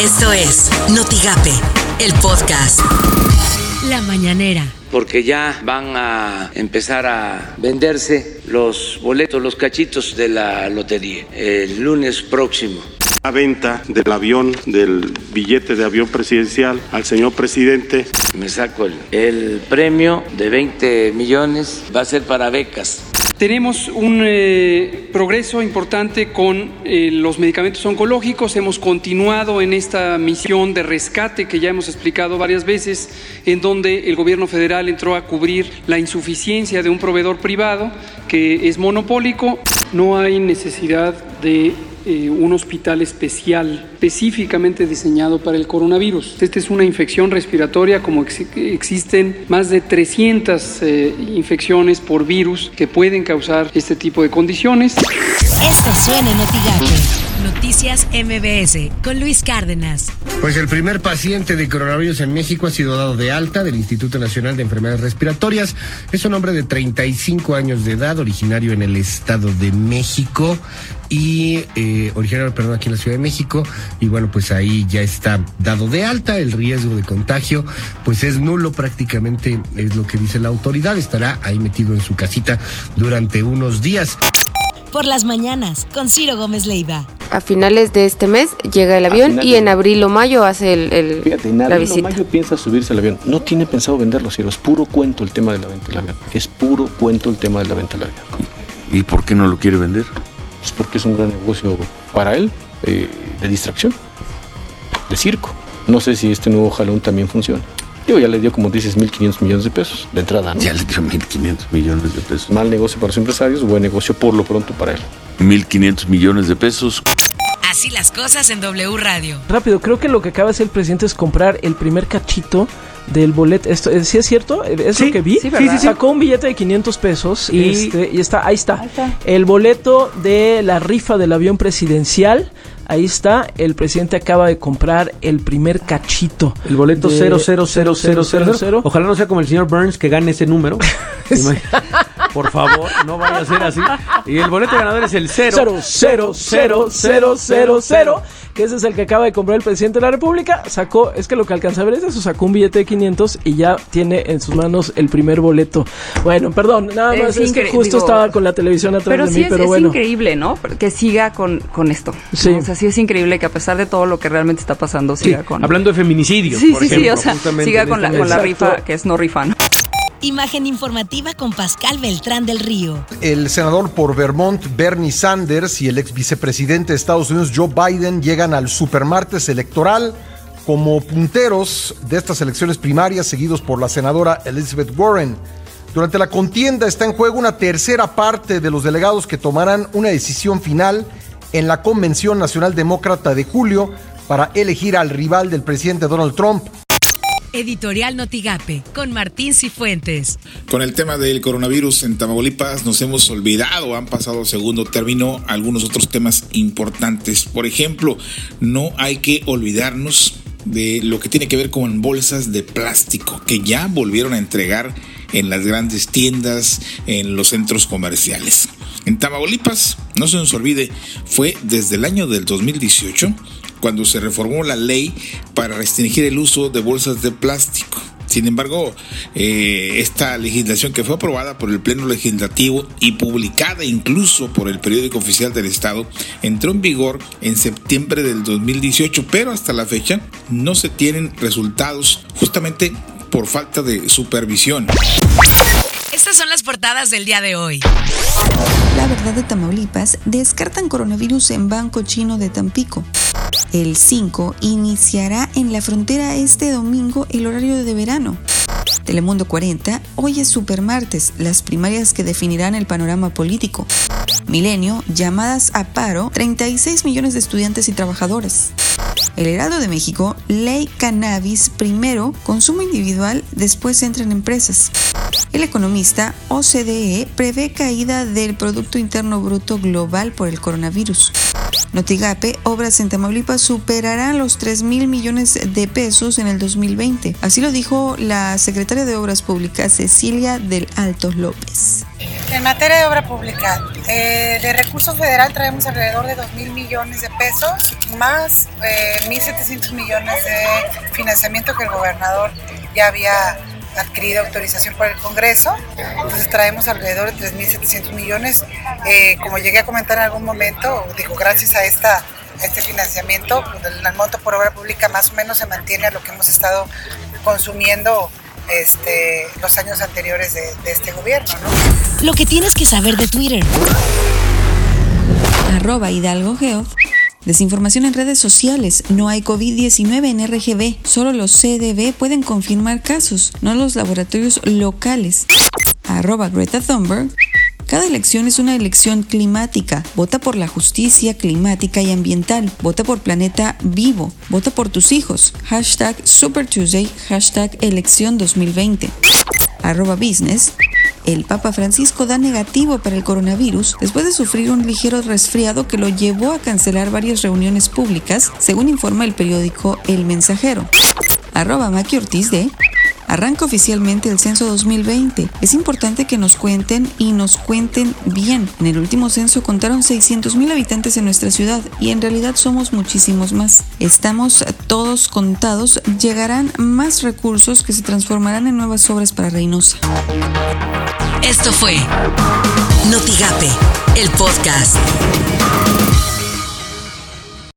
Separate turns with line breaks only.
Esto es Notigape, el podcast. La mañanera.
Porque ya van a empezar a venderse los boletos, los cachitos de la lotería el lunes próximo.
La venta del avión, del billete de avión presidencial al señor presidente.
Me saco el, el premio de 20 millones, va a ser para becas.
Tenemos un eh, progreso importante con eh, los medicamentos oncológicos. Hemos continuado en esta misión de rescate que ya hemos explicado varias veces, en donde el gobierno federal entró a cubrir la insuficiencia de un proveedor privado que es monopólico. No hay necesidad de eh, un hospital especial específicamente diseñado para el coronavirus. Esta es una infección respiratoria como ex existen más de 300 eh, infecciones por virus que pueden causar este tipo de condiciones.
Noticias MBS con Luis Cárdenas.
Pues el primer paciente de coronavirus en México ha sido dado de alta del Instituto Nacional de Enfermedades Respiratorias. Es un hombre de 35 años de edad, originario en el Estado de México y eh, originario, perdón, aquí en la Ciudad de México. Y bueno, pues ahí ya está dado de alta. El riesgo de contagio, pues es nulo prácticamente, es lo que dice la autoridad. Estará ahí metido en su casita durante unos días
por las mañanas con Ciro Gómez Leiva.
A finales de este mes llega el avión y en abril o mayo hace el, el
Fíjate, en abril o mayo piensa subirse al avión. No tiene pensado venderlo, Ciro. Es puro cuento el tema de la venta del avión. Es puro cuento el tema de la venta del avión.
¿Y por qué no lo quiere vender?
Es porque es un gran negocio para él, eh, de distracción, de circo. No sé si este nuevo jalón también funciona. Yo ya le dio, como dices, 1.500 millones de pesos de entrada.
Ya le dio 1.500 millones de pesos.
Mal negocio para los empresarios, buen negocio por lo pronto para él.
1.500 millones de pesos.
Así las cosas en W Radio.
Rápido, creo que lo que acaba de hacer el presidente es comprar el primer cachito del boleto. Esto, ¿Sí es cierto? ¿Es lo que vi?
Sí, sí,
Sacó un billete de 500 pesos y, este, y está, ahí está. Ahí está. El boleto de la rifa del avión presidencial Ahí está, el presidente acaba de comprar el primer cachito.
El boleto 000000. Ojalá no sea como el señor Burns que gane ese número. Por favor, no vaya a ser así. Y el boleto ganador es el 000000,
que ese es el que acaba de comprar el presidente de la República. Sacó, es que lo que alcanza a ver es eso, sacó un billete de 500 y ya tiene en sus manos el primer boleto. Bueno, perdón, nada más, es, que justo estaba con la televisión atrás
pero
de
sí
mí,
es,
pero
es
bueno.
increíble, ¿no? Que siga con, con esto.
Sí.
O sea, sí es increíble que a pesar de todo lo que realmente está pasando, siga
Sí,
con...
Hablando de feminicidios,
Sí,
por
sí, sí, o sea, siga con la,
este
con la rifa, que es no rifa, ¿no?
Imagen informativa con Pascal Beltrán del Río.
El senador por Vermont, Bernie Sanders, y el ex vicepresidente de Estados Unidos, Joe Biden, llegan al supermartes electoral como punteros de estas elecciones primarias, seguidos por la senadora Elizabeth Warren. Durante la contienda está en juego una tercera parte de los delegados que tomarán una decisión final en la Convención Nacional Demócrata de julio para elegir al rival del presidente Donald Trump.
Editorial Notigape con Martín Cifuentes.
Con el tema del coronavirus en Tamaulipas nos hemos olvidado, han pasado segundo término algunos otros temas importantes. Por ejemplo, no hay que olvidarnos de lo que tiene que ver con bolsas de plástico que ya volvieron a entregar en las grandes tiendas, en los centros comerciales. En Tamaulipas, no se nos olvide, fue desde el año del 2018 cuando se reformó la ley para restringir el uso de bolsas de plástico. Sin embargo, eh, esta legislación que fue aprobada por el Pleno Legislativo y publicada incluso por el periódico oficial del Estado entró en vigor en septiembre del 2018, pero hasta la fecha no se tienen resultados justamente por falta de supervisión.
Estas son las portadas del día de hoy.
La verdad de Tamaulipas descartan coronavirus en Banco Chino de Tampico. El 5 iniciará en la frontera este domingo el horario de verano. Telemundo 40, hoy es Supermartes, las primarias que definirán el panorama político. Milenio, llamadas a paro, 36 millones de estudiantes y trabajadores. El Heraldo de México, ley cannabis primero, consumo individual, después entra en empresas. El economista OCDE prevé caída del Producto Interno Bruto global por el coronavirus. Notigape, Obras en Tamaulipas superará los 3 mil millones de pesos en el 2020. Así lo dijo la secretaria de Obras Públicas, Cecilia del Alto López.
En materia de obra pública, eh, de recursos federal traemos alrededor de 2 mil millones de pesos, más eh, 1.700 millones de financiamiento que el gobernador ya había adquirido autorización por el Congreso. Entonces traemos alrededor de 3.700 millones. Eh, como llegué a comentar en algún momento, digo, gracias a esta este financiamiento, pues, el monto por obra pública más o menos se mantiene a lo que hemos estado consumiendo este, los años anteriores de, de este gobierno. ¿no?
Lo que tienes que saber de Twitter.
Arroba Hidalgo Geo. Desinformación en redes sociales. No hay COVID-19 en RGB. Solo los CDB pueden confirmar casos, no los laboratorios locales. Arroba Greta Thunberg. Cada elección es una elección climática. Vota por la justicia climática y ambiental. Vota por planeta vivo. Vota por tus hijos. Hashtag Super Tuesday. Hashtag elección 2020. Arroba business. El Papa Francisco da negativo para el coronavirus después de sufrir un ligero resfriado que lo llevó a cancelar varias reuniones públicas, según informa el periódico El Mensajero. Arroba Ortiz de Arranca oficialmente el censo 2020. Es importante que nos cuenten y nos cuenten bien. En el último censo contaron 600 mil habitantes en nuestra ciudad y en realidad somos muchísimos más. Estamos todos contados. Llegarán más recursos que se transformarán en nuevas obras para Reynosa.
Esto fue Notigape, el podcast.